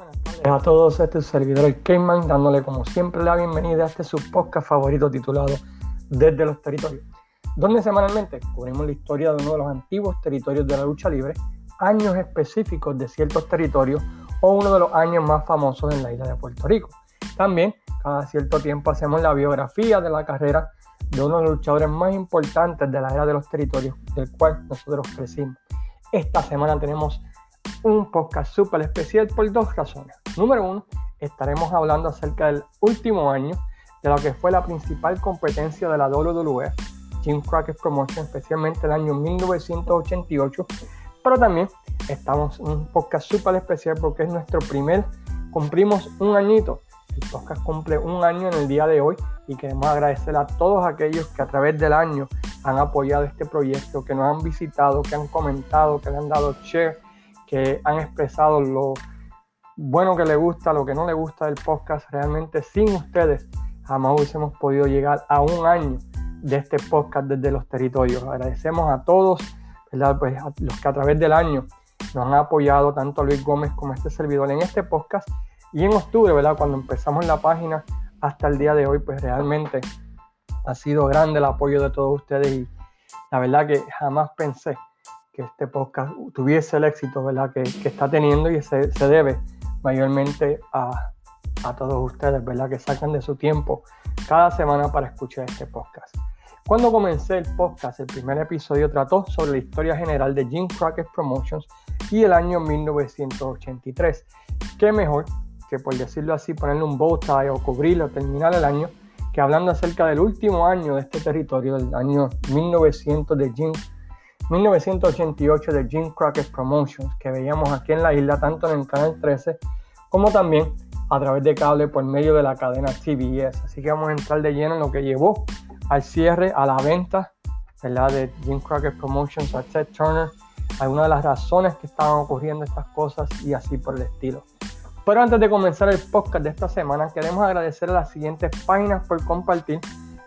Buenas tardes a todos, este es su servidor Cayman, dándole como siempre la bienvenida a este su podcast favorito titulado Desde los Territorios, donde semanalmente cubrimos la historia de uno de los antiguos territorios de la lucha libre, años específicos de ciertos territorios o uno de los años más famosos en la isla de Puerto Rico. También, cada cierto tiempo hacemos la biografía de la carrera de uno de los luchadores más importantes de la era de los territorios, del cual nosotros crecimos. Esta semana tenemos un podcast súper especial por dos razones. Número uno, estaremos hablando acerca del último año de lo que fue la principal competencia de la WWE, Jim Crockett Promotion, especialmente el año 1988. Pero también estamos en un podcast súper especial porque es nuestro primer, cumplimos un añito. El podcast cumple un año en el día de hoy y queremos agradecer a todos aquellos que a través del año han apoyado este proyecto, que nos han visitado, que han comentado, que le han dado share que han expresado lo bueno que le gusta, lo que no le gusta del podcast. Realmente sin ustedes jamás hubiésemos podido llegar a un año de este podcast desde los territorios. Agradecemos a todos, ¿verdad? Pues a los que a través del año nos han apoyado, tanto a Luis Gómez como a este servidor en este podcast. Y en octubre, ¿verdad? Cuando empezamos la página hasta el día de hoy, pues realmente ha sido grande el apoyo de todos ustedes y la verdad que jamás pensé este podcast tuviese el éxito ¿verdad? Que, que está teniendo y se, se debe mayormente a, a, todos ustedes ¿verdad? que sacan de su tiempo cada semana para escuchar este podcast. Cuando comencé el podcast, el primer episodio trató sobre la historia general de Jim Crockett Promotions y el año 1983. ¿Qué mejor que por decirlo así ponerle un bow tie o cubrirlo, terminar el año, que hablando acerca del último año de este territorio, del año 1900 de Jim 1988 de Jim Crockett Promotions, que veíamos aquí en la isla, tanto en el canal 13 como también a través de cable por medio de la cadena CBS. Así que vamos a entrar de lleno en lo que llevó al cierre, a la venta ¿verdad? de Jim Crockett Promotions a Ted Turner, algunas de las razones que estaban ocurriendo estas cosas y así por el estilo. Pero antes de comenzar el podcast de esta semana, queremos agradecer a las siguientes páginas por compartir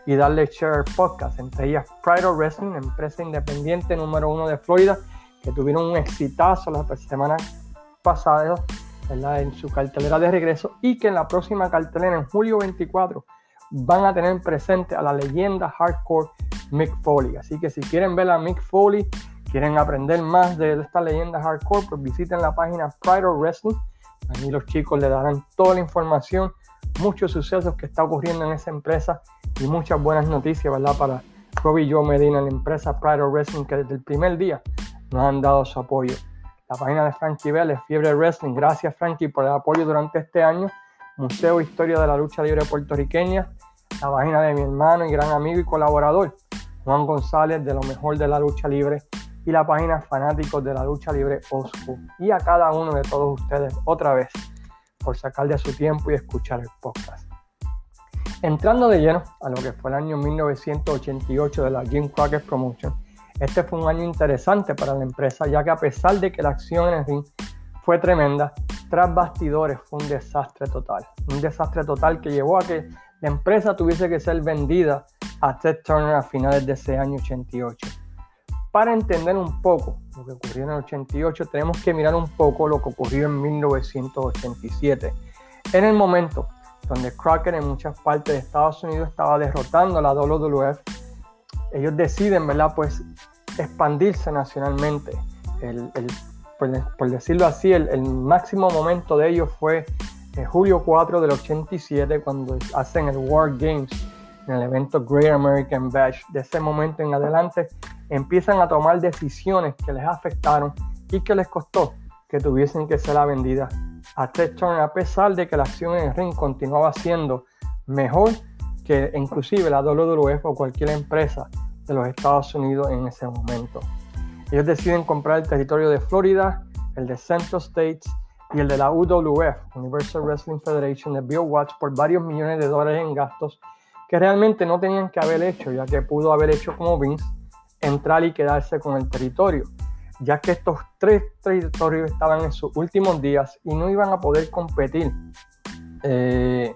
y darle share podcast, entre ellas Pride of Wrestling, empresa independiente número uno de Florida, que tuvieron un exitazo la semana pasada en su cartelera de regreso y que en la próxima cartelera en julio 24 van a tener presente a la leyenda hardcore Mick Foley. Así que si quieren ver a Mick Foley, quieren aprender más de esta leyenda hardcore, pues visiten la página Pride of Wrestling. Ahí los chicos le darán toda la información muchos sucesos que está ocurriendo en esa empresa y muchas buenas noticias, ¿verdad? Para Robbie Joe Medina, la empresa Pride Wrestling, que desde el primer día nos han dado su apoyo. La página de Frankie Vélez, Fiebre Wrestling, gracias Frankie por el apoyo durante este año. Museo Historia de la Lucha Libre Puertorriqueña, la página de mi hermano y gran amigo y colaborador, Juan González, de lo mejor de la lucha libre, y la página Fanáticos de la Lucha Libre Osco. Y a cada uno de todos ustedes, otra vez, por sacar de su tiempo y escuchar el podcast. Entrando de lleno a lo que fue el año 1988 de la Jim Crockett Promotion, este fue un año interesante para la empresa, ya que a pesar de que la acción en el ring fue tremenda, tras bastidores fue un desastre total. Un desastre total que llevó a que la empresa tuviese que ser vendida a Ted Turner a finales de ese año 88. Para entender un poco lo que ocurrió en el 88, tenemos que mirar un poco lo que ocurrió en 1987. En el momento donde Crockett en muchas partes de Estados Unidos estaba derrotando a la WWF, ellos deciden, ¿verdad? Pues expandirse nacionalmente. El, por, decirlo así, el, máximo momento de ellos fue en julio 4 del 87 cuando hacen el War Games en el evento Great American Bash. De ese momento en adelante empiezan a tomar decisiones que les afectaron y que les costó que tuviesen que ser vendidas a Ted a pesar de que la acción en el ring continuaba siendo mejor que inclusive la WWF o cualquier empresa de los Estados Unidos en ese momento. Ellos deciden comprar el territorio de Florida, el de Central States y el de la UWF, Universal Wrestling Federation de Bill Watts, por varios millones de dólares en gastos que realmente no tenían que haber hecho, ya que pudo haber hecho como Vince, entrar y quedarse con el territorio, ya que estos tres territorios estaban en sus últimos días y no iban a poder competir eh,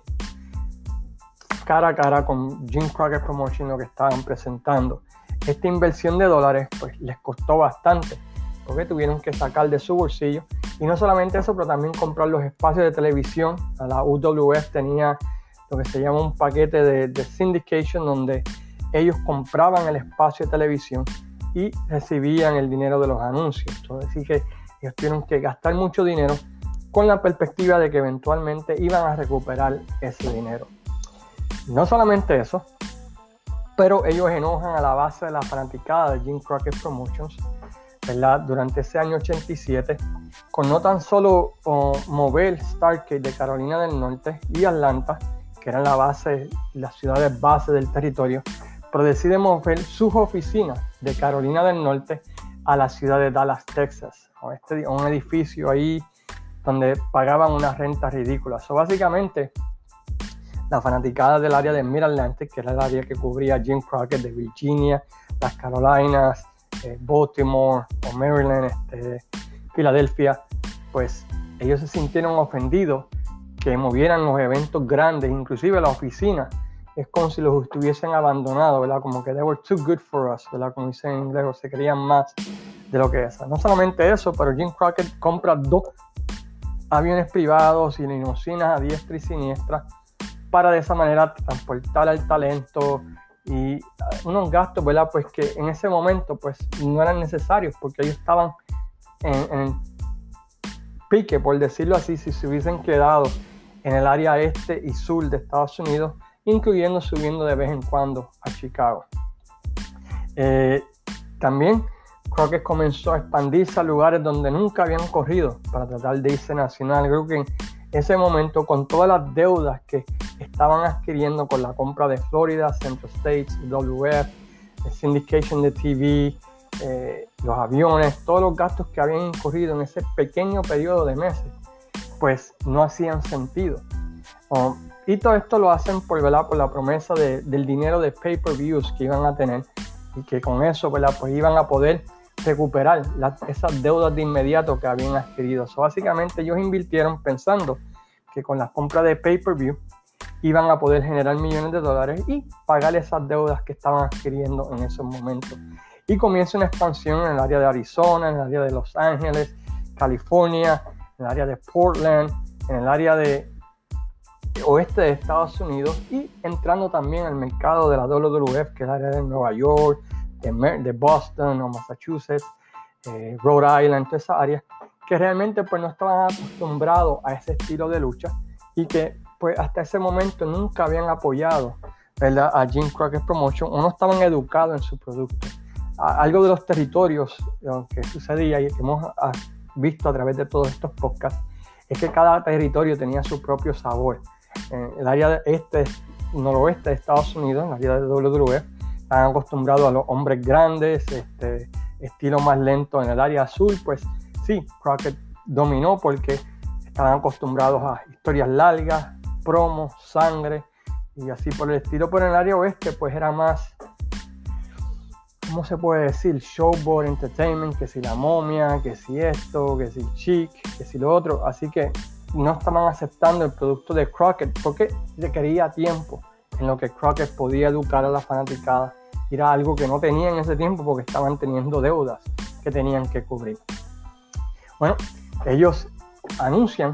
cara a cara con Jim Crockett Promotion lo que estaban presentando. Esta inversión de dólares pues les costó bastante porque tuvieron que sacar de su bolsillo Y no solamente eso, pero también comprar los espacios de televisión. La UWF tenía lo que se llama un paquete de, de syndication donde ellos compraban el espacio de televisión y recibían el dinero de los anuncios. Entonces, que ellos tuvieron que gastar mucho dinero con la perspectiva de que eventualmente iban a recuperar ese dinero. No solamente eso, pero ellos enojan a la base de la fanaticada de Jim Crockett Promotions ¿verdad? durante ese año 87 con no tan solo mover Stargate de Carolina del Norte y Atlanta, que eran la base, las ciudades base del territorio, pero decide mover sus oficinas de Carolina del Norte a la ciudad de Dallas, Texas, a, un edificio ahí donde pagaban una renta ridícula. So, básicamente, la fanaticada del área de Mid-Atlantic, que era el área que cubría Jim Crockett de Virginia, las Carolinas, eh, Baltimore o Maryland, este, Filadelfia, pues ellos se sintieron ofendidos que movieran los eventos grandes, inclusive la oficina. Es como si los estuviesen abandonado, ¿verdad? Como que they were too good for us, ¿verdad? Como dicen en inglés, o se querían más de lo que es. No solamente eso, pero Jim Crockett compra dos aviones privados y limosinas a diestra y siniestra para de esa manera transportar el talento y unos gastos, ¿verdad? Pues que en ese momento pues no eran necesarios porque ellos estaban en, en pique, por decirlo así, si se hubiesen quedado en el área este y sur de Estados Unidos, incluyendo subiendo de vez en cuando a Chicago. Eh, también Crockett comenzó a expandirse a lugares donde nunca habían corrido para tratar de irse nacional. Creo que en ese momento, con todas las deudas que estaban adquiriendo con la compra de Florida, Central States, WF, el syndication de TV, eh, los aviones, todos los gastos que habían incurrido en ese pequeño periodo de meses, pues no hacían sentido. Y todo esto lo hacen por, la promesa del dinero de pay-per-views que iban a tener y que con eso pues iban a poder recuperar esas deudas de inmediato que habían adquirido. básicamente ellos invirtieron pensando que con las compras de pay-per-view iban a poder generar millones de dólares y pagar esas deudas que estaban adquiriendo en esos momentos. Y comienza una expansión en el área de Arizona, en el área de Los Ángeles, California, en el área de Portland, en el área de oeste de Estados Unidos y entrando también al mercado de la WWF, que es el área de Nueva York, de, Boston o Massachusetts, eh, Rhode Island, toda esa área, que realmente pues no estaban acostumbrados a ese estilo de lucha y que pues hasta ese momento nunca habían apoyado ¿verdad? a Jim Crockett Promotion o no estaban educados en su producto. algo de los territorios que sucedía y que hemos ah, visto a través de todos estos podcasts es que cada territorio tenía su propio sabor. En el área este, noroeste de Estados Unidos, en el área de WWF, están acostumbrados a los hombres grandes, este, estilo más lento en el área azul, pues sí, Crockett dominó porque estaban acostumbrados a historias largas, promos, sangre y así por el estilo. Pero en el área oeste, pues era más, ¿cómo se puede decir? Showboard Entertainment, que si la momia, que si esto, que si chic, que si lo otro. Así que no estaban aceptando el producto de Crockett porque requería tiempo en lo que Crockett podía educar a la fanaticada. Era algo que no tenía en ese tiempo porque estaban teniendo deudas que tenían que cubrir. Bueno, ellos anuncian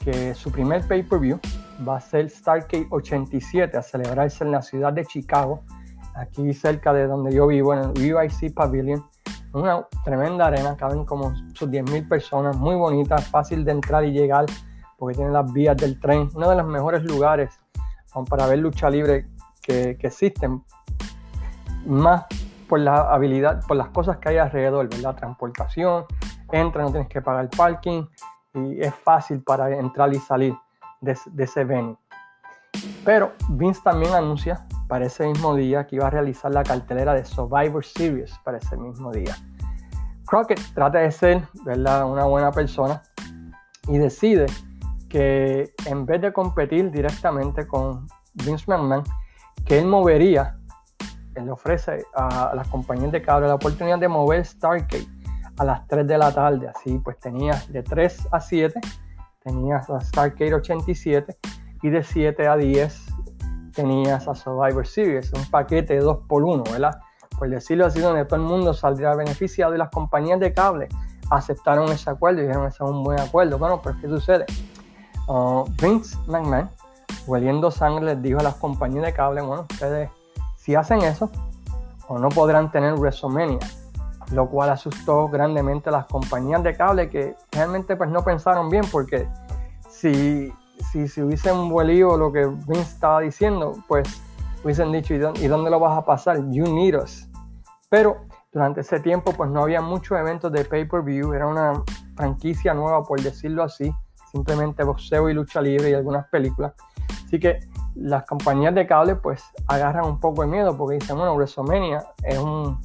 que su primer pay-per-view va a ser Stargate 87 a celebrarse en la ciudad de Chicago, aquí cerca de donde yo vivo, en el UIC Pavilion. Una tremenda arena, caben como sus 10.000 personas, muy bonita, fácil de entrar y llegar porque tiene las vías del tren, uno de los mejores lugares para ver lucha libre que, existen, más por la habilidad, por las cosas que hay alrededor, ¿verdad? Transportación, entra, no tienes que pagar parking y es fácil para entrar y salir de, ese venue. Pero Vince también anuncia para ese mismo día que iba a realizar la cartelera de Survivor Series para ese mismo día. Crockett trata de ser ¿verdad? una buena persona y decide que en vez de competir directamente con Vince McMahon, que él movería, él ofrece a, las compañías de cable la oportunidad de mover Stargate a las 3 de la tarde. Así pues tenía de 3 a 7, tenías a Stargate 87 y de 7 a 10 tenías a Survivor Series, un paquete de 2 por 1, ¿verdad? Por decirlo así, donde todo el mundo saldría beneficiado y las compañías de cable aceptaron ese acuerdo y dijeron ese es un buen acuerdo. Bueno, pero ¿qué sucede? Uh, Vince McMahon, hueliendo sangre, les dijo a las compañías de cable, bueno, ustedes si hacen eso, o no podrán tener WrestleMania, lo cual asustó grandemente a las compañías de cable que realmente pues no pensaron bien porque si, si, si hubiesen huelido lo que Vince estaba diciendo, pues hubiesen dicho, ¿y dónde, ¿y dónde, lo vas a pasar? You need us. Pero durante ese tiempo pues no había muchos eventos de pay-per-view, era una franquicia nueva por decirlo así, simplemente boxeo y lucha libre y algunas películas. Así que las compañías de cable pues agarran un poco de miedo porque dicen, bueno, WrestleMania es un,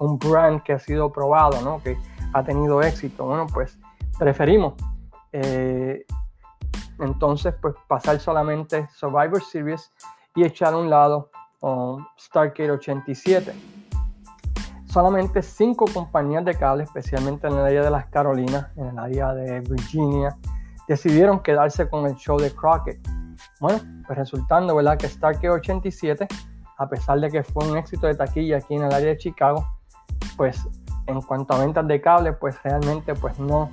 un brand que ha sido probado, ¿no? que ha tenido éxito. Bueno, pues preferimos eh, entonces pues pasar solamente Survivor Series y echar a un lado um, Stargate 87. Solamente cinco compañías de cable, especialmente en el área de las Carolinas, en el área de Virginia, decidieron quedarse con el show de Crockett. Bueno, pues resultando, ¿verdad? Que Stargate 87, a pesar de que fue un éxito de taquilla aquí en el área de Chicago, pues en cuanto a ventas de cable, pues realmente pues no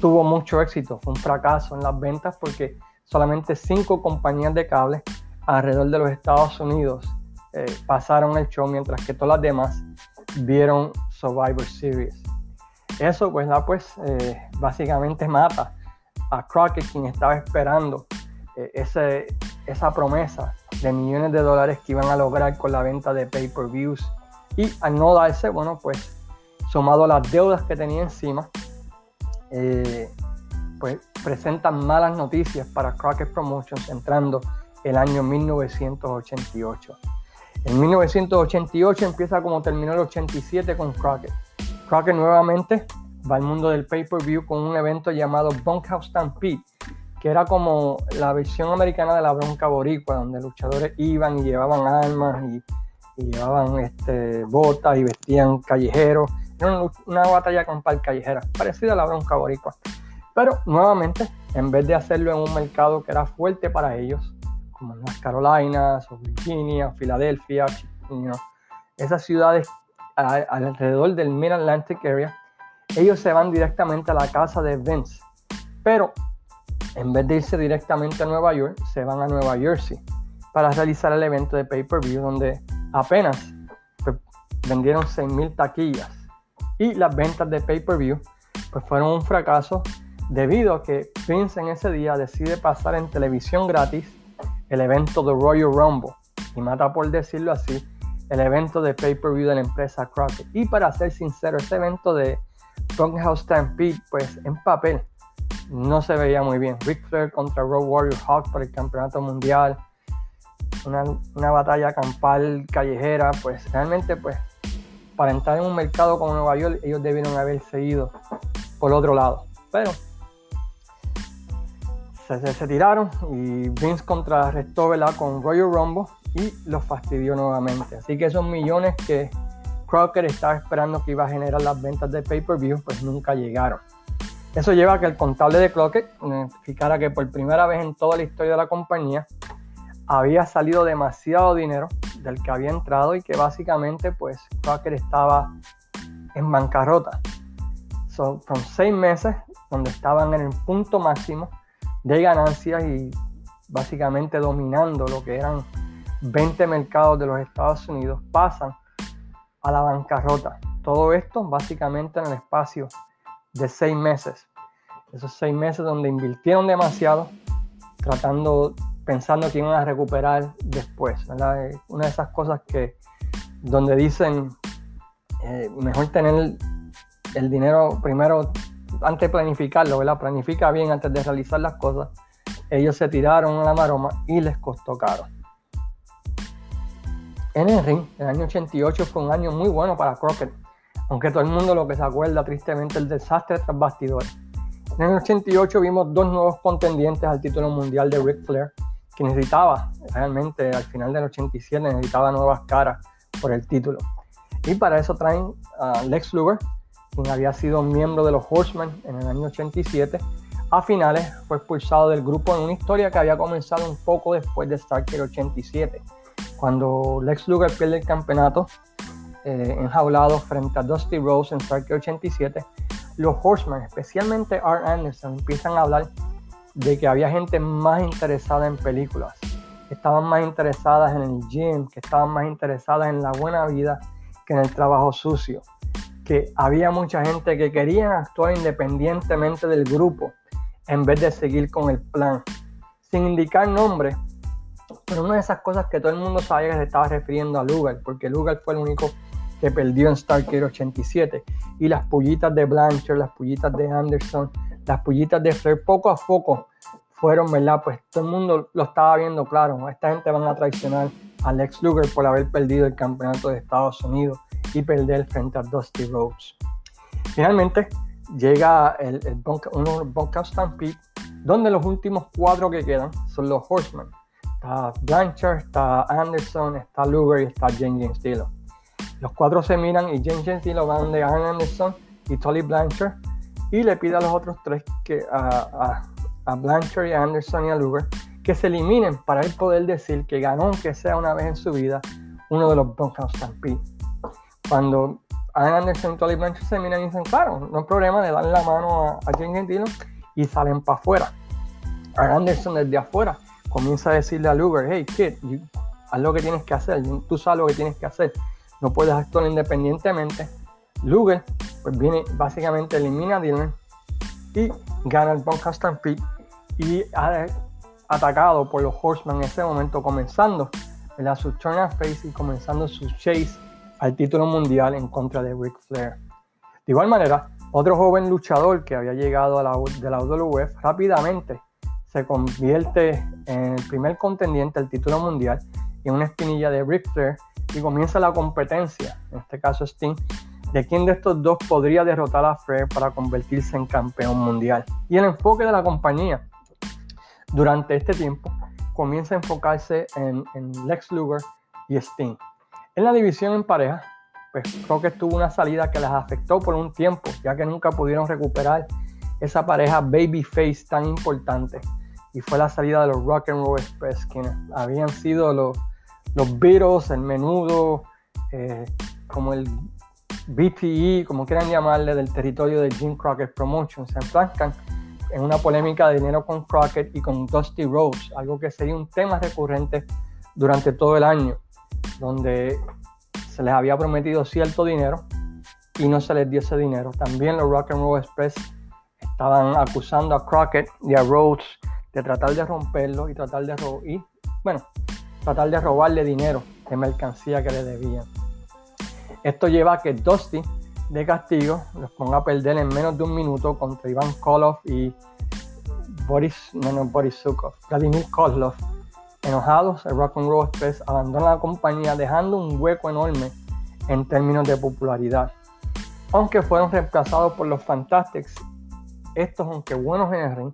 tuvo mucho éxito. Fue un fracaso en las ventas porque solamente cinco compañías de cable alrededor de los Estados Unidos eh, pasaron el show, mientras que todas las demás vieron Survivor Series. Eso, pues, pues eh, básicamente mata a Crockett, quien estaba esperando eh, ese, esa promesa de millones de dólares que iban a lograr con la venta de pay-per-views. Y al no darse, bueno, pues, sumado a las deudas que tenía encima, pues presentan malas noticias para Crockett Promotions entrando el año 1988. En 1988 empieza como terminó el 87 con Crockett. Crockett nuevamente va al mundo del pay-per-view con un evento llamado Bunkhouse Stampede, que era como la versión americana de la bronca boricua, donde luchadores iban y llevaban armas y, llevaban este, botas y vestían callejeros. Era una, una batalla campal callejera, parecida a la bronca boricua. Pero nuevamente, en vez de hacerlo en un mercado que era fuerte para ellos, como en las Carolinas, o Virginia, o Filadelfia, esas ciudades alrededor del Mid Atlantic Area, ellos se van directamente a la casa de Vince. Pero en vez de irse directamente a Nueva York, se van a Nueva Jersey para realizar el evento de pay-per-view donde apenas pues, vendieron 6.000 taquillas y las ventas de pay-per-view pues fueron un fracaso debido a que Vince en ese día decide pasar en televisión gratis el evento de Royal Rumble, y mata por decirlo así, el evento de pay-per-view de la empresa Crockett. Y para ser sincero, ese evento de House Stampede, pues en papel no se veía muy bien. Ric Flair contra Road Warrior Hawk por el campeonato mundial, una, una batalla campal callejera, pues realmente pues para entrar en un mercado como Nueva York ellos debieron haber seguido por otro lado. Pero se, tiraron y Vince contrarrestó con Royal Rumble y los fastidió nuevamente. Así que esos millones que Crocker estaba esperando que iba a generar las ventas de pay-per-view, pues nunca llegaron. Eso lleva a que el contable de Crockett notificara que por primera vez en toda la historia de la compañía había salido demasiado dinero del que había entrado y que básicamente pues Crocker estaba en bancarrota. Son seis meses donde estaban en el punto máximo de ganancias y básicamente dominando lo que eran 20 mercados de los Estados Unidos, pasan a la bancarrota. Todo esto básicamente en el espacio de seis meses. Esos seis meses donde invirtieron demasiado, tratando, pensando que iban a recuperar después. Una de esas cosas que donde dicen eh, mejor tener el dinero primero antes de planificarlo, ¿verdad? Planifica bien antes de realizar las cosas. Ellos se tiraron a la maroma y les costó caro. En el ring, el año 88 fue un año muy bueno para Crockett, aunque todo el mundo lo que se acuerda tristemente el desastre tras bastidores. En el 88 vimos dos nuevos contendientes al título mundial de Ric Flair, que necesitaba, realmente al final del 87 necesitaba nuevas caras por el título. Y para eso traen a Lex Luger, quien había sido miembro de los Horsemen en el año 87, a finales fue expulsado del grupo en una historia que había comenzado un poco después de Starker 87, cuando Lex Luger pierde el campeonato eh, enjaulado frente a Dusty Rose en Starker 87. los Horsemen, especialmente Art Anderson, empiezan a hablar de que había gente más interesada en películas, que estaban más interesadas en el gym, que estaban más interesadas en la buena vida que en el trabajo sucio, que había mucha gente que quería actuar independientemente del grupo en vez de seguir con el plan, sin indicar nombre. Pero una de esas cosas que todo el mundo sabía que se estaba refiriendo a Lugar, porque Lugar fue el único que perdió en Stargate 87. Y las pullitas de Blanchard, las pullitas de Anderson, las pullitas de Flair, poco a poco fueron, ¿verdad? Pues todo el mundo lo estaba viendo claro. Esta gente van a traicionar a Lex Luger por haber perdido el campeonato de Estados Unidos y perder frente a Dusty Rhodes. Finalmente llega el, el Bunkhouse Stampede, donde los últimos cuatro que quedan son los Horsemen. Está Blanchard, está Anderson, está Luger y está James Dillon. Los cuatro se miran y James Gentile lo van de Arn Anderson y Tolly Blanchard y le pide a los otros tres que a, Blanchard y a Anderson y a Luger que se eliminen para él poder decir que ganó aunque sea una vez en su vida uno de los Bunkhouse Stampede. Cuando Arn Anderson y Tolly Blanchard se miran y dicen, claro, no hay problema, le dan la mano a, a James Gentile y salen para afuera. Arn Anderson desde afuera comienza a decirle a Luger, hey kid, haz lo que tienes que hacer, tú sabes lo que tienes que hacer no puedes actuar independientemente. Luger, pues viene, básicamente elimina a Dylan y gana el Bunkhouse Stampede y ha atacado por los Horsemen en ese momento, comenzando la su turn of face y comenzando su chase al título mundial en contra de Ric Flair. De igual manera, otro joven luchador que había llegado a la, de la WWF rápidamente se convierte en el primer contendiente al título mundial y en una espinilla de Ric Flair y comienza la competencia, en este caso Sting, de quién de estos dos podría derrotar a Flair para convertirse en campeón mundial. Y el enfoque de la compañía durante este tiempo comienza a enfocarse en, Lex Luger y Sting. En la división en pareja, pues que tuvo una salida que les afectó por un tiempo, ya que nunca pudieron recuperar esa pareja babyface tan importante. Y fue la salida de los Rock and Roll Express, quienes habían sido los los Beatles, el menudo, eh, como el BTE, como quieran llamarle, del territorio de Jim Crockett Promotions, se enfrascan en una polémica de dinero con Crockett y con Dusty Rose, algo que sería un tema recurrente durante todo el año, donde se les había prometido cierto dinero y no se les dio ese dinero. También los Rock and Roll Express estaban acusando a Crockett y a Rhodes de tratar de romperlo y tratar de. Y bueno, tratar de robarle dinero de mercancía que le debían. Esto lleva a que Dusty de castigo los ponga a perder en menos de un minuto contra Iván Koloff y Boris, no, no, Borisukov, Vladimir Kozlov. Enojados, el Rock and Roll Express abandona la compañía dejando un hueco enorme en términos de popularidad. Aunque fueron reemplazados por los Fantastics, estos, aunque buenos en el ring,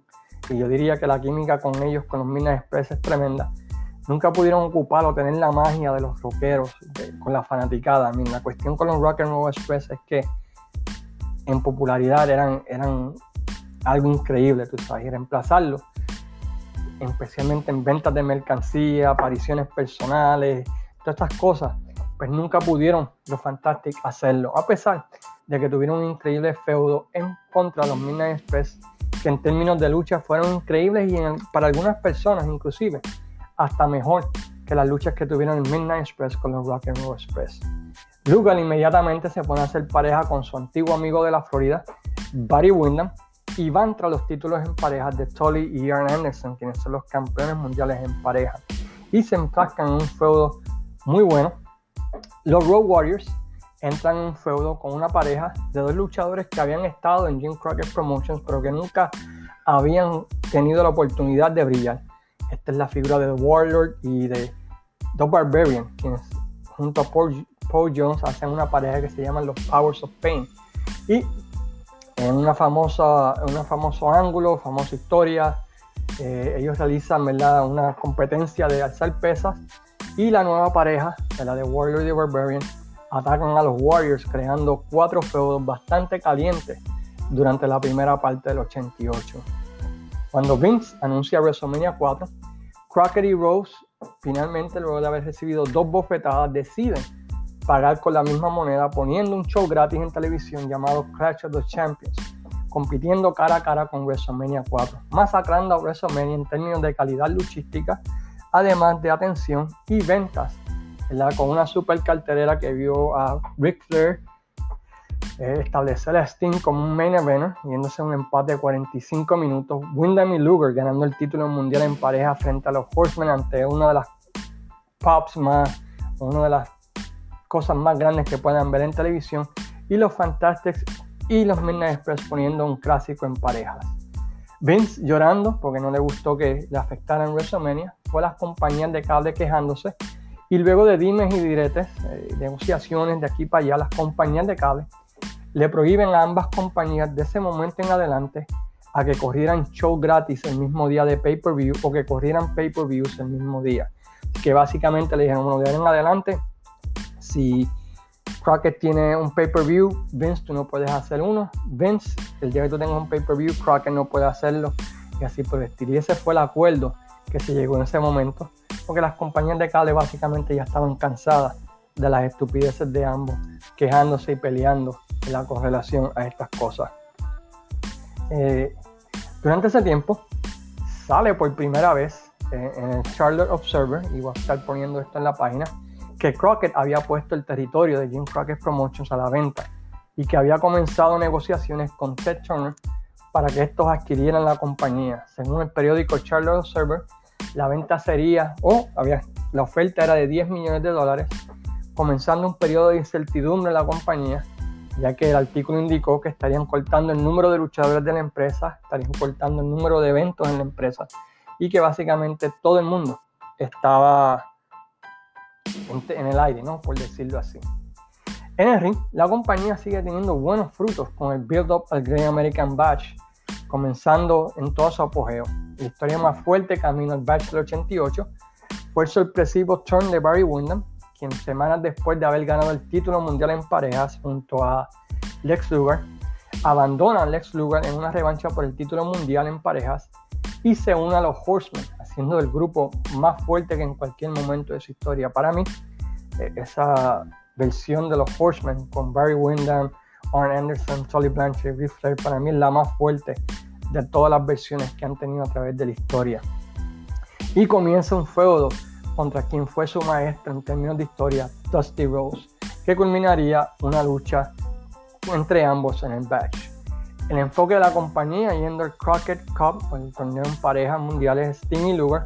y yo diría que la química con ellos, con los Minas Express es tremenda, nunca pudieron ocupar o tener la magia de los rockeros con la fanaticada. la cuestión con los Rock and Roll Express es que en popularidad eran, eran algo increíble, tú sabes, y reemplazarlo, especialmente en ventas de mercancía, apariciones personales, todas estas cosas, pues nunca pudieron los Fantastic hacerlo, a pesar de que tuvieron un increíble feudo en contra de los Midnight Express, que en términos de lucha fueron increíbles y para algunas personas inclusive hasta mejor que las luchas que tuvieron en Midnight Express con los Rock and Roll Express. Lugal inmediatamente se pone a hacer pareja con su antiguo amigo de la Florida, Barry Windham, y van tras los títulos en pareja de Tully y Aaron Anderson, quienes son los campeones mundiales en pareja. Y se enfrascan en un feudo muy bueno. Los Road Warriors entran en un feudo con una pareja de dos luchadores que habían estado en Jim Crockett Promotions, pero que nunca habían tenido la oportunidad de brillar. Esta es la figura de The Warlord y de The Barbarian, quienes junto a Paul, Jones hacen una pareja que se llama los Powers of Pain. Y en una famosa, un famoso ángulo, famosa historia, eh, ellos realizan una competencia de alzar pesas y la nueva pareja, la de Warlord y Barbarian, atacan a los Warriors creando cuatro feudos bastante calientes durante la primera parte del 88. Cuando Vince anuncia WrestleMania 4, Crockett y Rose finalmente, luego de haber recibido dos bofetadas, deciden pagar con la misma moneda poniendo un show gratis en televisión llamado Clash of the Champions, compitiendo cara a cara con WrestleMania 4, masacrando a WrestleMania en términos de calidad luchística, además de atención y ventas, con una super cartelera que vio a Ric Flair eh, establecer a Sting como un main eventer, yéndose un empate de 45 minutos, Wyndham y Luger ganando el título mundial en pareja frente a los Horsemen ante una de las pops más, una de las cosas más grandes que puedan ver en televisión, y los Fantastics y los Midnight Express poniendo un clásico en parejas. Vince llorando porque no le gustó que le afectaran WrestleMania, fue las compañías de cable quejándose y luego de dimes y diretes, eh, negociaciones de aquí para allá, las compañías de cable le prohíben a ambas compañías de ese momento en adelante a que corrieran show gratis el mismo día de pay-per-view o que corrieran pay-per-views el mismo día. Que básicamente le dijeron, bueno, de ahí en adelante, si Crockett tiene un pay-per-view, Vince tú no puedes hacer uno. Vince, el día que tú tengas un pay-per-view, Crockett no puede hacerlo. Y así por el. Y ese fue el acuerdo que se llegó en ese momento. Porque las compañías de cable básicamente ya estaban cansadas de las estupideces de ambos, quejándose y peleando en la correlación a estas cosas. Eh, durante ese tiempo sale por primera vez eh, en el Charlotte Observer, y voy a estar poniendo esto en la página, que Crockett había puesto el territorio de Jim Crockett Promotions a la venta y que había comenzado negociaciones con Ted Turner para que estos adquirieran la compañía. Según el periódico Charlotte Observer, la venta sería, o había, la oferta era de 10 millones de dólares, comenzando un periodo de incertidumbre en la compañía, ya que el artículo indicó que estarían cortando el número de luchadores de la empresa, estarían cortando el número de eventos en la empresa y que básicamente todo el mundo estaba en el aire, ¿no? Por decirlo así. En el ring, la compañía sigue teniendo buenos frutos con el build-up al Great American Batch, comenzando en todo su apogeo. La historia más fuerte camino al Batch del 88 fue el sorpresivo turn de Barry Windham, quien semanas después de haber ganado el título mundial en parejas junto a Lex Luger, abandona a Lex Luger en una revancha por el título mundial en parejas y se une a los Horsemen, haciendo el grupo más fuerte que en cualquier momento de su historia. Para mí, eh, esa versión de los Horsemen con Barry Windham, Arn Anderson, Tully Blanchard, Ric Flair, para mí es la más fuerte de todas las versiones que han tenido a través de la historia. Y comienza un feudo contra quien fue su maestro en términos de historia, Dusty Rose, que culminaría una lucha entre ambos en el batch. El enfoque de la compañía yendo al Crockett Cup, el torneo en parejas mundiales Sting y Luger,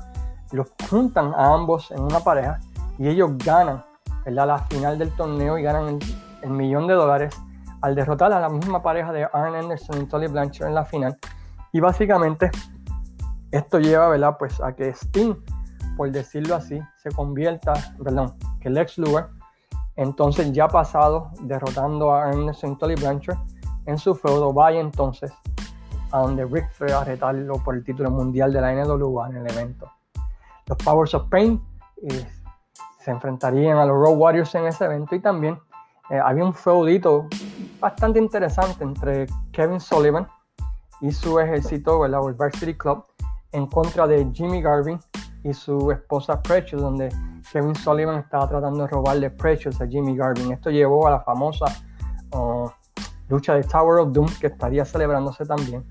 los juntan a ambos en una pareja y ellos ganan la final del torneo y ganan el, millón de dólares al derrotar a la misma pareja de Arn Anderson y Tully Blanchard en la final. Y básicamente esto lleva ¿verdad? Pues a que Sting, por decirlo así, se convierta, perdón, que Lex Luger, entonces ya pasado derrotando a Anderson y Tully Blanchard, en su feudo, vaya entonces a donde Rick Flair a retarlo por el título mundial de la NWA en el evento. Los Powers of Pain eh, se enfrentarían a los Road Warriors en ese evento y también eh, había un feudito bastante interesante entre Kevin Sullivan y su ejército, o el Varsity Club, en contra de Jimmy Garvin y su esposa Precious, donde Kevin Sullivan estaba tratando de robarle Precious a Jimmy Garvin. Esto llevó a la famosa lucha de Tower of Doom que estaría celebrándose también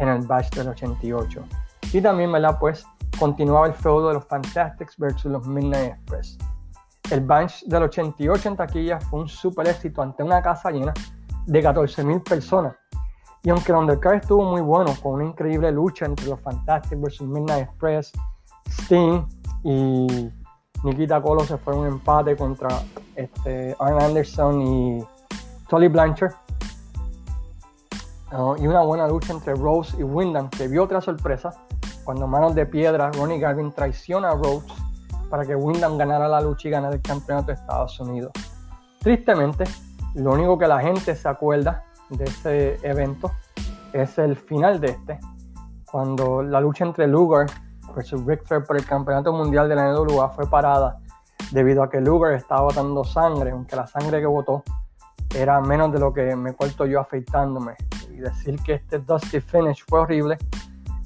en el batch del 88. Y también, ¿verdad? Pues continuaba el feudo de los Fantastics versus los Midnight Express. El batch del 88 en taquilla fue un super éxito ante una casa llena de 14.000 personas. Y aunque el undercard estuvo muy bueno, con una increíble lucha entre los Fantastics versus Midnight Express, Sting y Nikita Colo se fue un empate contra este, Arn Anderson y Tolly Blanchard y una buena lucha entre Rose y Wyndham, que vio otra sorpresa cuando manos de piedra Ronnie Garvin traiciona a Rose para que Wyndham ganara la lucha y ganara el campeonato de Estados Unidos. Tristemente, lo único que la gente se acuerda de ese evento es el final de este, cuando la lucha entre Luger versus Ric por el campeonato mundial de la NWA fue parada debido a que Luger estaba botando sangre, aunque la sangre que botó era menos de lo que me corto yo afeitándome. Y decir que este Dusty Finish fue horrible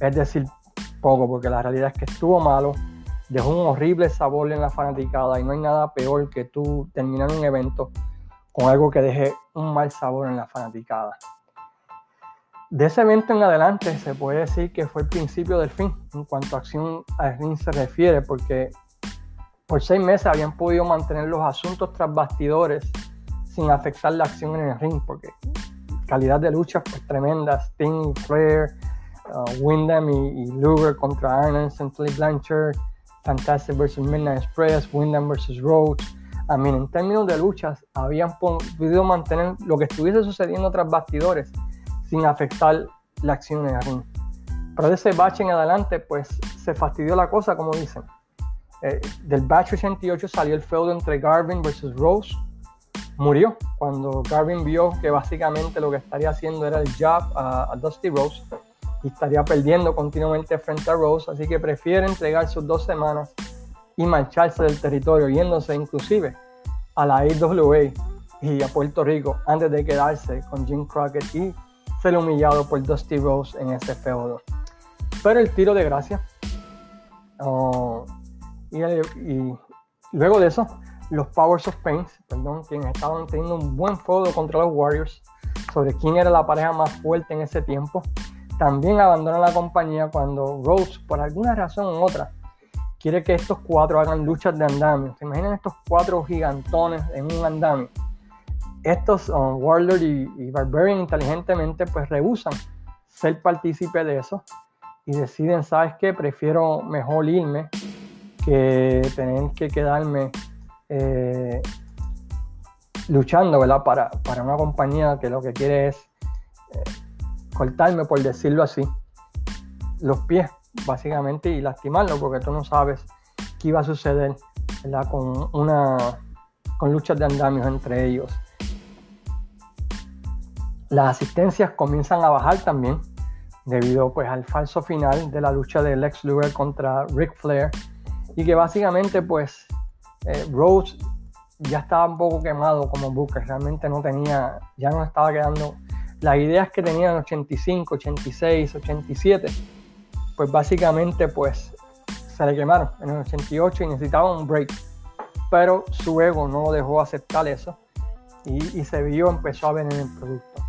es decir poco, porque la realidad es que estuvo malo, dejó un horrible sabor en la fanaticada y no hay nada peor que tú terminar un evento con algo que deje un mal sabor en la fanaticada. De ese evento en adelante se puede decir que fue el principio del fin en cuanto a acción al ring se refiere, porque por seis meses habían podido mantener los asuntos tras bastidores sin afectar la acción en el ring, porque calidad de lucha pues tremenda, Sting, Flair, uh, Windham y, Luger contra Arnold, Tully Blanchard, Fantastic vs. Midnight Express, Windham vs. Rhodes. A mí, en términos de luchas, habían podido mantener lo que estuviese sucediendo tras bastidores sin afectar la acción en el ring. Pero de ese batch en adelante, pues se fastidió la cosa, como dicen. Eh, del batch 88 salió el feudo entre Garvin versus Rose. Murió cuando Garvin vio que básicamente lo que estaría haciendo era el jab a, Dusty Rose y estaría perdiendo continuamente frente a Rose. Así que prefiere entregar sus dos semanas y marcharse del territorio, yéndose inclusive a la AWA y a Puerto Rico antes de quedarse con Jim Crockett y ser humillado por Dusty Rose en ese feudo. Pero el tiro de gracia. Oh, y, luego de eso, los Powers of Pain, perdón, quienes estaban teniendo un buen feudo contra los Warriors sobre quién era la pareja más fuerte en ese tiempo, también abandonan la compañía cuando Rose, por alguna razón u otra, quiere que estos cuatro hagan luchas de andamio. ¿Se estos cuatro gigantones en un andamio? estos um, Warlord y, Barbarian inteligentemente pues rehusan ser partícipe de eso y deciden, ¿sabes qué? Prefiero mejor irme que tener que quedarme eh, luchando, ¿verdad? Para, para, una compañía que lo que quiere es eh, cortarme, por decirlo así, los pies, básicamente, y lastimarlo, porque tú no sabes qué iba a suceder. Con, una, con luchas de andamios entre ellos. Las asistencias comienzan a bajar también debido pues al falso final de la lucha de Lex Luger contra Ric Flair y que básicamente pues eh, Rose ya estaba un poco quemado como Booker, realmente no tenía, ya no estaba quedando las ideas que tenía en 85, 86, 87, pues básicamente pues se le quemaron en el 88 y necesitaba un break, pero su ego no dejó aceptar eso y, se vio, empezó a ver en el producto.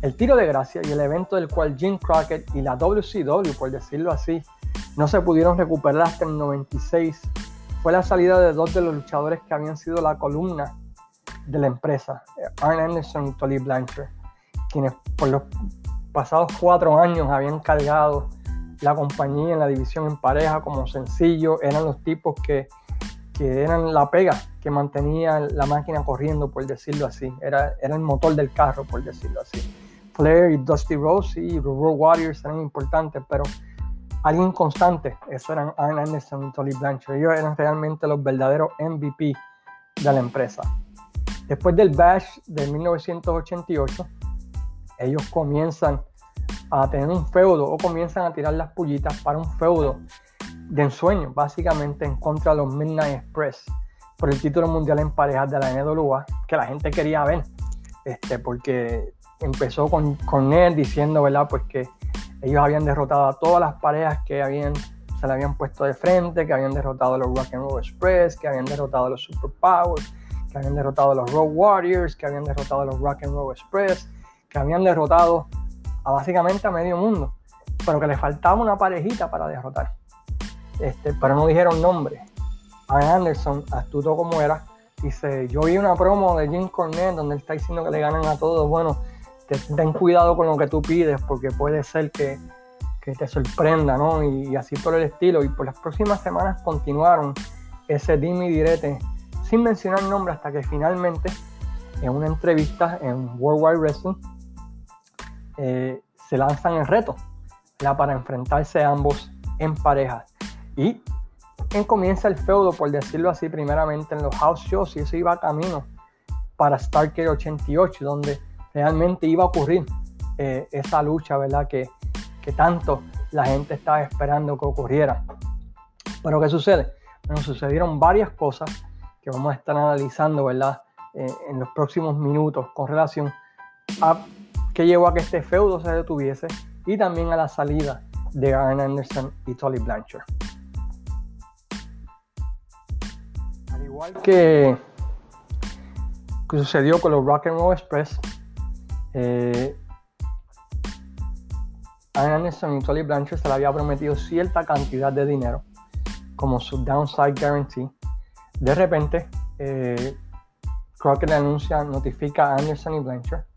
El tiro de gracia y el evento del cual Jim Crockett y la WCW, por decirlo así, no se pudieron recuperar hasta el 96 fue la salida de dos de los luchadores que habían sido la columna de la empresa, Arn Anderson y Tolly Blanchard, quienes por los pasados cuatro años habían cargado la compañía en la división en pareja como sencillo, eran los tipos que, que eran la pega que mantenía la máquina corriendo, por decirlo así, era, era el motor del carro, por decirlo así. Flair y Dusty Rose y Road Warriors eran importantes, pero alguien constante, eso eran Arn Anderson y Tolly Blanchard. Ellos eran realmente los verdaderos MVP de la empresa. Después del Bash de 1988, ellos comienzan a tener un feudo o comienzan a tirar las pullitas para un feudo de ensueño, básicamente en contra de los Midnight Express por el título mundial en parejas de la NWA, que la gente quería ver, este, porque empezó con, con Ned diciendo, ¿verdad? Pues que ellos habían derrotado a todas las parejas que habían, se le habían puesto de frente, que habían derrotado a los Rock and Roll Express, que habían derrotado a los Superpowers, que habían derrotado a los Road Warriors, que habían derrotado a los Rock and Roll Express, que habían derrotado a básicamente a medio mundo, pero que le faltaba una parejita para derrotar. Este, pero no dijeron nombre. Anderson, astuto como era, dice, yo vi una promo de Jim Cornette donde está diciendo que le ganan a todos. Bueno, ten cuidado con lo que tú pides porque puede ser que, te sorprenda, ¿no? Y, así por el estilo. Y por las próximas semanas continuaron ese dime y direte sin mencionar nombre hasta que finalmente en una entrevista en World Wide Wrestling eh, se lanzan el reto para enfrentarse ambos en pareja. Y en comienza el feudo, por decirlo así, primeramente en los house shows y eso iba camino para Starker 88, donde realmente iba a ocurrir eh, esa lucha, ¿verdad? Que, que tanto la gente estaba esperando que ocurriera. Pero ¿qué sucede? Bueno, sucedieron varias cosas que vamos a estar analizando, ¿verdad? Eh, en los próximos minutos con relación a qué llevó a que este feudo se detuviese y también a la salida de Arn Anderson y Tolly Blanchard. Al igual que, que sucedió con los Rock and Roll Express, eh, Anderson y Tolly Blanchard se le había prometido cierta cantidad de dinero como su downside guarantee. De repente, eh, Crockett le anuncia, notifica a Anderson y Blanchard que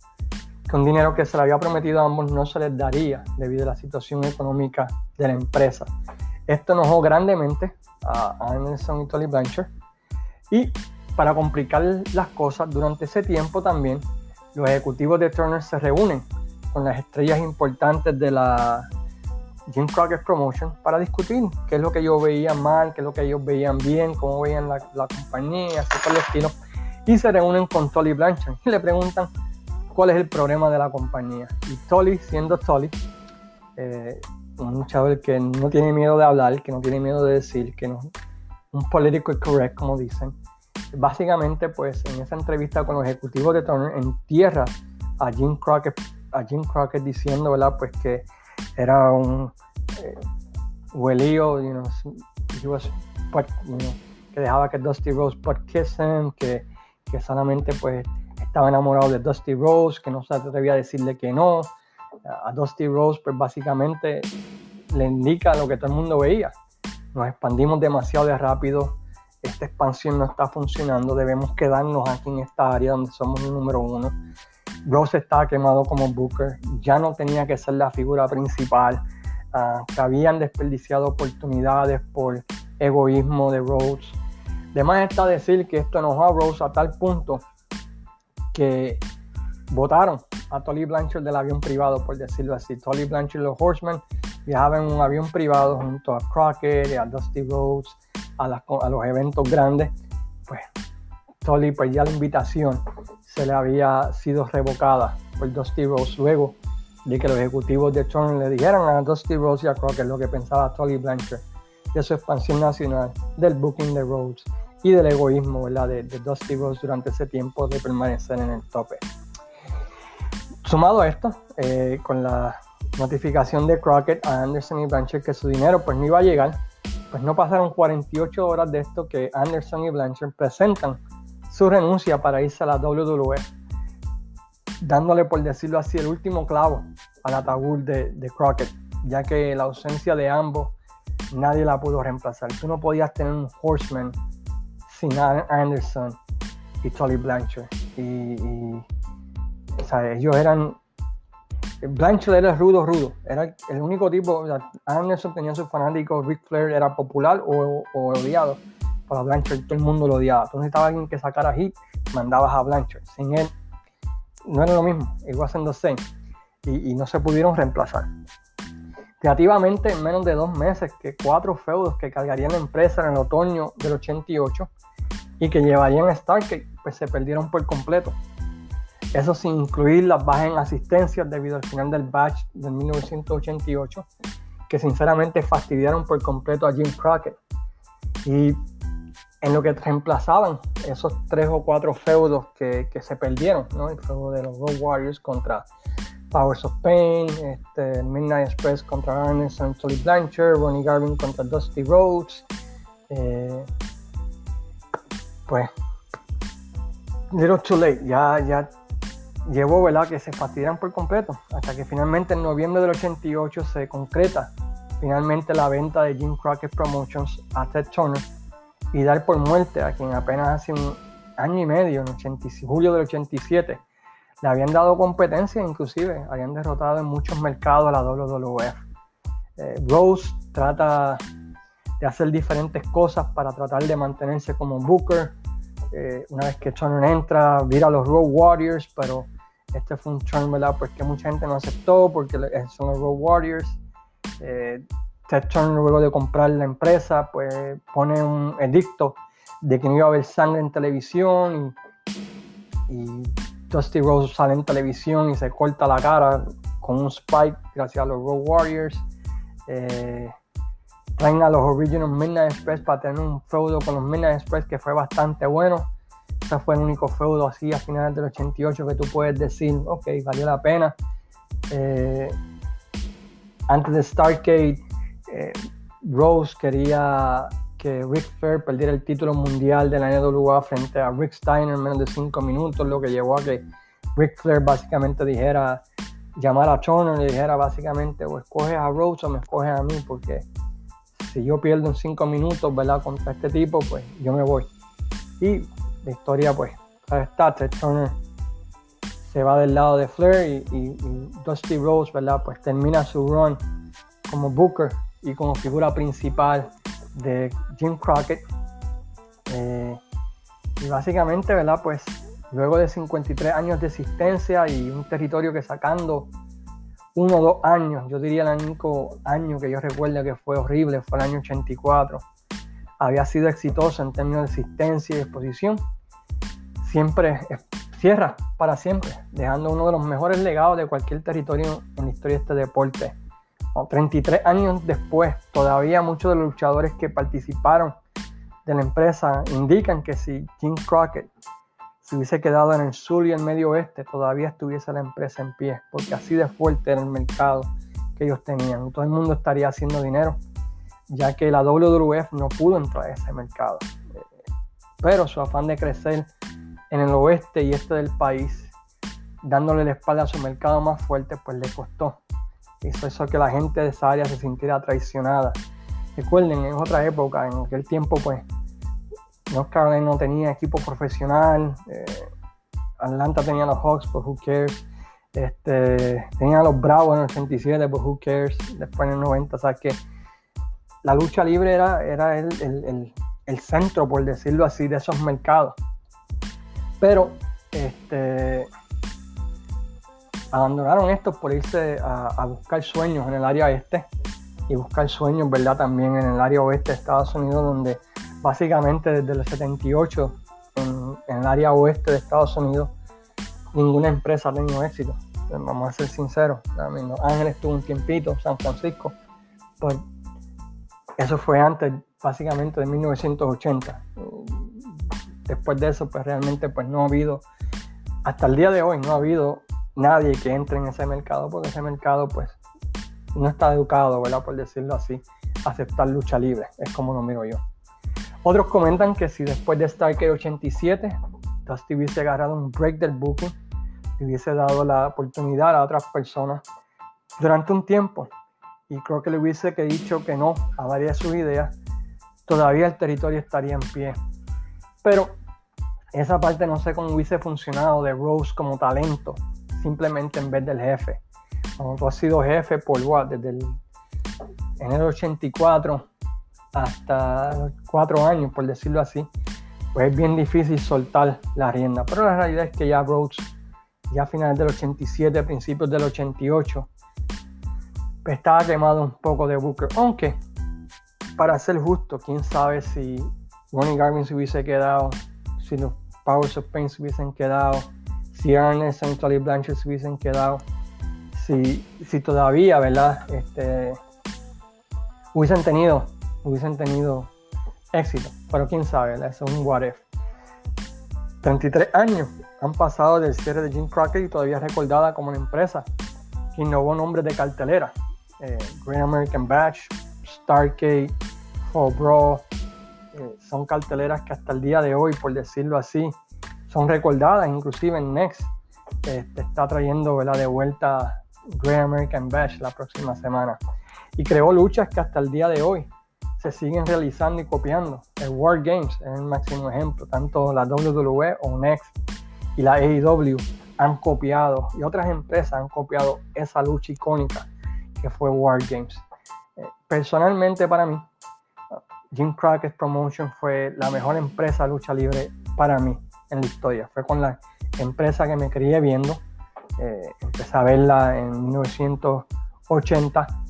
un dinero que se le había prometido a ambos no se les daría debido a la situación económica de la empresa. Esto enojó grandemente a Anderson y Tolly Blanchard y para complicar las cosas, durante ese tiempo también los ejecutivos de Turner se reúnen con las estrellas importantes de la Jim Crockett Promotion para discutir qué es lo que ellos veían mal, qué es lo que ellos veían bien, cómo veían la, compañía, así por el estilo. Y se reúnen con Tolly Blanchard y le preguntan cuál es el problema de la compañía. Y Tolly, siendo Tolly, eh, un chaval que no tiene miedo de hablar, que no tiene miedo de decir, que no, un político correct, como dicen, básicamente, pues en esa entrevista con los ejecutivos de Turner, entierra a Jim Crockett, a Jim Crockett diciendo, ¿verdad? Pues que era un eh, huelío, you know, que dejaba que Dusty Rose put kiss him, que, que solamente pues estaba enamorado de Dusty Rose, que no se atrevía a decirle que no. A Dusty Rose, pues básicamente le indica lo que todo el mundo veía. Nos expandimos demasiado de rápido, esta expansión no está funcionando, debemos quedarnos aquí en esta área donde somos el número uno. Rose estaba quemado como Booker, ya no tenía que ser la figura principal, uh, habían desperdiciado oportunidades por egoísmo de Rose. Además está decir que esto enojó a Rose a tal punto que votaron a Tolly Blanchard del avión privado, por decirlo así. Tolly Blanchard y los Horsemen viajaban en un avión privado junto a Crockett y a Dusty Rhodes a, los eventos grandes, pues Tolly, pues ya la invitación se le había sido revocada por Dusty Rose luego de que los ejecutivos de Turner le dijeran a Dusty Rose y a Crockett lo que pensaba Tolly Blanchard de su expansión nacional, del booking de Rhodes y del egoísmo ¿verdad? De, Dusty Rose durante ese tiempo de permanecer en el tope. Sumado a esto, eh, con la notificación de Crockett a Anderson y Blanchard que su dinero pues no iba a llegar, pues no pasaron 48 horas de esto que Anderson y Blanchard presentan su renuncia para irse a la WWE, dándole, por decirlo así, el último clavo al ataúd de, de Crockett, ya que la ausencia de ambos nadie la pudo reemplazar. Tú no podías tener un Horseman sin Anderson y Tolly Blanchard. Y, ellos eran Blanchard era rudo, rudo. Era el único tipo. Anderson tenía sus fanáticos. Ric Flair era popular o, odiado. Para Blanchard todo el mundo lo odiaba. Entonces estaba alguien que sacara hit, mandabas a Blanchard. Sin él, no era lo mismo. Igual siendo same. Y, y no se pudieron reemplazar. Creativamente, en menos de dos meses, que cuatro feudos que cargarían la empresa en el otoño del 88 y que llevarían a Stargate, pues se perdieron por completo. Eso sin incluir las bajas en asistencias debido al final del batch de 1988, que sinceramente fastidiaron por completo a Jim Crockett. Y en lo que reemplazaban esos tres o cuatro feudos que, se perdieron, ¿no? el feudo de los Road Warriors contra Powers of Pain, este, Midnight Express contra Ernest and Tully Blanchard, Ronnie Garvin contra Dusty Rhodes. Eh, pues, Little Too Late, ya, ya llevó ¿verdad? que se fastidiaran por completo, hasta que finalmente en noviembre del 88 se concreta finalmente la venta de Jim Crockett Promotions a Ted Turner y dar por muerte a quien apenas hace un año y medio, en julio del 87, le habían dado competencia, inclusive habían derrotado en muchos mercados a la WWF. Eh, Rose trata de hacer diferentes cosas para tratar de mantenerse como Booker. Eh, una vez que Turner entra, vira los Road Warriors, pero este fue un turn, ¿verdad? Pues que mucha gente no aceptó porque son los Road Warriors. Eh, Ted Turner, luego de comprar la empresa, pues pone un edicto de que no iba a haber sangre en televisión y, Dusty Rose sale en televisión y se corta la cara con un spike gracias a los Road Warriors. Eh, traen a los Original Midnight Express para tener un feudo con los Midnight Express que fue bastante bueno. Ese fue el único feudo así a finales del 88 que tú puedes decir, ok, valió la pena. Eh, antes de Stargate, eh, Rose quería que Rick Flair perdiera el título mundial de la NWA frente a Rick Steiner en menos de 5 minutos, lo que llevó a que Rick Flair básicamente dijera, llamara a Turner y dijera básicamente o escoges a Rhodes o me escoges a mí porque si yo pierdo en cinco minutos, ¿verdad? Contra este tipo, pues yo me voy. Y la historia, pues, está, Turner se va del lado de Flair y, Dusty Rhodes, ¿verdad? Pues termina su run como Booker y como figura principal de Jim Crockett. Eh, y básicamente, ¿verdad? Pues luego de 53 años de existencia y un territorio que sacando uno o dos años, yo diría el único año que yo recuerdo que fue horrible fue el año 84, había sido exitoso en términos de existencia y exposición, siempre cierra para siempre, dejando uno de los mejores legados de cualquier territorio en la historia de este deporte. 33 años después, todavía muchos de los luchadores que participaron de la empresa indican que si Jim Crockett se hubiese quedado en el sur y el medio oeste, todavía estuviese la empresa en pie, porque así de fuerte era el mercado que ellos tenían. Todo el mundo estaría haciendo dinero, ya que la WWF no pudo entrar a ese mercado. Pero su afán de crecer en el oeste y este del país, dándole la espalda a su mercado más fuerte, pues le costó. Hizo eso que la gente de esa área se sintiera traicionada. Recuerden, en otra época, en aquel tiempo, pues North no tenía equipo profesional. Eh, Atlanta tenía los Hawks, pues who cares. Este, tenía los Bravos en el 87, pues who cares. Después en el 90, o sea que la lucha libre era, era el, centro, por decirlo así, de esos mercados. Pero este, abandonaron esto por irse a, a, buscar sueños en el área este y buscar sueños, ¿verdad? También en el área oeste de Estados Unidos, donde básicamente desde el 78 en, el área oeste de Estados Unidos, ninguna empresa ha tenido éxito. Vamos a ser sinceros. Los Ángeles tuvo un tiempito, San Francisco. Pues eso fue antes, básicamente, de 1980. Después de eso, pues realmente pues no ha habido, hasta el día de hoy, no ha habido nadie que entre en ese mercado, porque ese mercado pues no está educado, ¿verdad? Por decirlo así, aceptar lucha libre. Es como lo miro yo. Otros comentan que si después de Stargate 87 Dusty hubiese agarrado un break del booking, le hubiese dado la oportunidad a otras personas durante un tiempo, y creo que le hubiese dicho que no a varias de sus ideas, todavía el territorio estaría en pie. Pero esa parte no sé cómo hubiese funcionado de Rose como talento, simplemente en vez del jefe. Como tú has sido jefe por what, desde el enero 84 hasta cuatro años, por decirlo así, pues es bien difícil soltar la rienda. Pero la realidad es que ya Rhodes, ya a finales del 87, principios del 88, pues estaba quemado un poco de Booker. Aunque, para ser justo, quién sabe si Ronnie Garvin se hubiese quedado, si los Powers of Pain se hubiesen quedado, si Ernest y Tolly Blanchard se hubiesen quedado, si, si todavía, ¿verdad? Este, hubiesen tenido hubiesen tenido éxito. Pero quién sabe, es un what if. 33 años han pasado del cierre de Jim Crockett y todavía recordada como una empresa que innovó nombres de cartelera. Eh, Great American Batch, Stargate, Fall Bro, eh, son carteleras que hasta el día de hoy, por decirlo así, son recordadas, inclusive en Next este, está trayendo de vuelta Great American Bash la próxima semana. Y creó luchas que hasta el día de hoy se siguen realizando y copiando. El World Games es el máximo ejemplo. Tanto la WWE o Next y la AEW han copiado y otras empresas han copiado esa lucha icónica que fue World Games. Eh, personalmente para mí, Jim Crockett Promotion fue la mejor empresa de lucha libre para mí en la historia. Fue con la empresa que me crié viendo. Eh, empecé a verla en 1980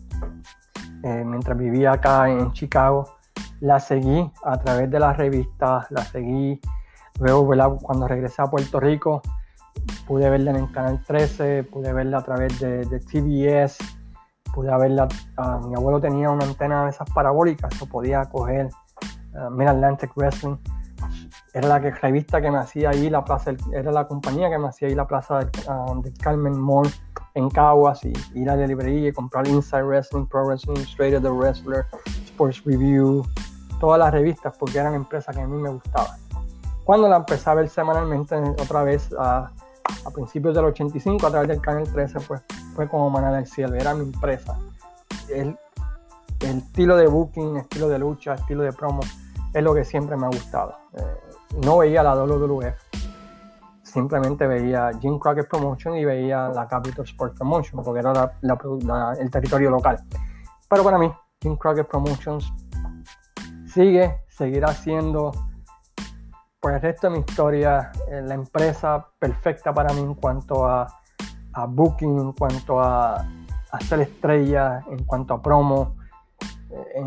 eh, mientras vivía acá en Chicago. La seguí a través de las revistas, la seguí luego cuando regresé a Puerto Rico. Pude verla en el Canal 13, pude verla a través de, de TBS, pude verla, ah, mi abuelo tenía una antena de esas parabólicas, yo podía coger uh, Mid Atlantic Wrestling, era la que, revista que me hacía ahí la plaza, era la compañía que me hacía ahí la plaza del, ah, Carmen Mall en Caguas y ir a la librería y comprar Inside Wrestling, Pro Wrestling Illustrated, The Wrestler, Sports Review, todas las revistas porque eran empresas que a mí me gustaban. Cuando la empecé a ver semanalmente otra vez a, principios del 85 a través del Canal 13, pues fue como maná del cielo, era mi empresa. El, el estilo de booking, estilo de lucha, estilo de promo, es lo que siempre me ha gustado. Eh, no veía la WWF, simplemente veía Jim Crockett Promotion y veía la Capital Sports Promotion, porque era el territorio local. Pero para mí, Jim Crockett Promotions sigue, seguirá siendo por el resto de mi historia eh, la empresa perfecta para mí en cuanto a, booking, en cuanto a, hacer estrellas, en cuanto a promo, eh,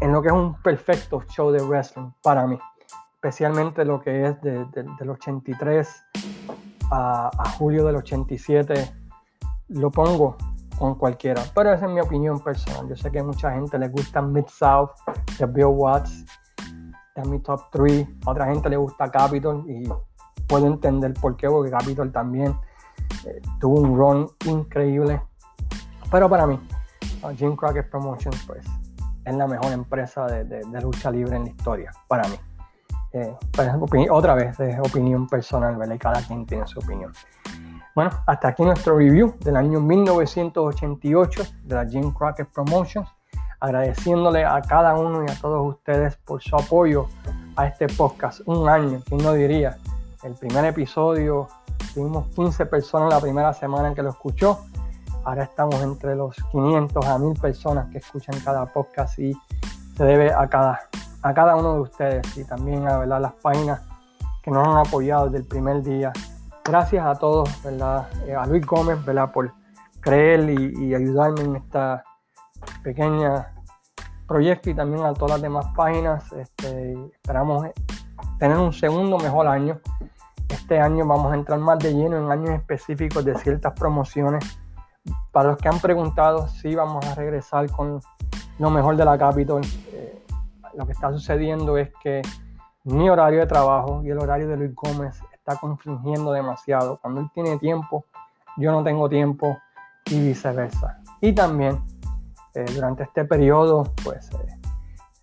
en, lo que es un perfecto show de wrestling para mí. Especialmente lo que es del 83 a, julio del 87, lo pongo con cualquiera. Pero esa es mi opinión personal. Yo sé que a mucha gente le gusta Mid-South de Bill Watts es mi top 3. A otra gente le gusta Capitol y puedo entender por qué, porque Capitol también eh, tuvo un run increíble. Pero para mí, Jim Crockett Promotions pues, es la mejor empresa de, lucha libre en la historia, para mí. Eh, otra vez, es opinión personal, ¿verdad? Y cada quien tiene su opinión. Bueno, hasta aquí nuestro review del año 1988 de la Jim Crockett Promotions agradeciéndole a cada uno y a todos ustedes por su apoyo a este podcast. Un año, ¿quién no diría? El primer episodio, tuvimos 15 personas la primera semana que lo escuchó. Ahora estamos entre los 500 a 1000 personas que escuchan cada podcast y se debe a cada, a cada uno de ustedes y también a las páginas que nos han apoyado desde el primer día. Gracias a todos, ¿verdad? Eh, a Luis Gómez ¿verdad? por creer y, ayudarme en esta pequeña proyecto y también a todas las demás páginas. Este, esperamos tener un segundo mejor año. Este año vamos a entrar más de lleno en años específicos de ciertas promociones. Para los que han preguntado, si vamos a regresar con lo mejor de la Capitol. Eh, lo que está sucediendo es que mi horario de trabajo y el horario de Luis Gómez está confligiendo demasiado. Cuando él tiene tiempo, yo no tengo tiempo y viceversa. Y también eh, durante este periodo, pues, eh,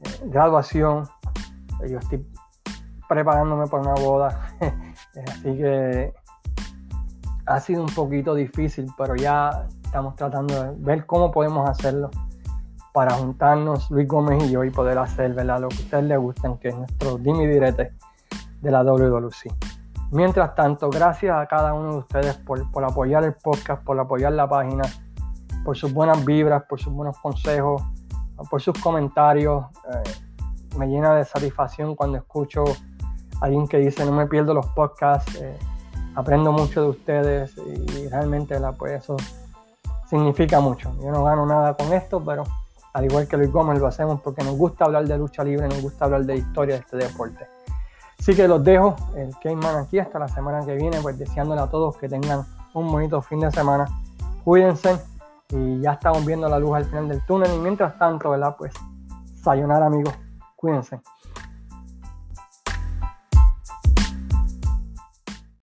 eh, graduación, yo estoy preparándome para una boda, así que ha sido un poquito difícil, pero ya estamos tratando de ver cómo podemos hacerlo para juntarnos Luis Gómez y yo y poder hacer ¿verdad? lo que a ustedes les gusten, que es nuestro Dimi Direte de la WWC. Mientras tanto, gracias a cada uno de ustedes por, por apoyar el podcast, por apoyar la página por sus buenas vibras, por sus buenos consejos, por sus comentarios. Eh, me llena de satisfacción cuando escucho a alguien que dice no me pierdo los podcasts, eh, aprendo mucho de ustedes y realmente la, pues eso significa mucho. Yo no gano nada con esto, pero al igual que Luis Gómez lo hacemos porque nos gusta hablar de lucha libre, nos gusta hablar de historia de este deporte. Así que los dejo, el Cayman aquí hasta la semana que viene, pues deseándole a todos que tengan un bonito fin de semana. Cuídense y ya estamos viendo la luz al final del túnel. Y mientras tanto, ¿verdad? Pues, sayonara amigos, cuídense.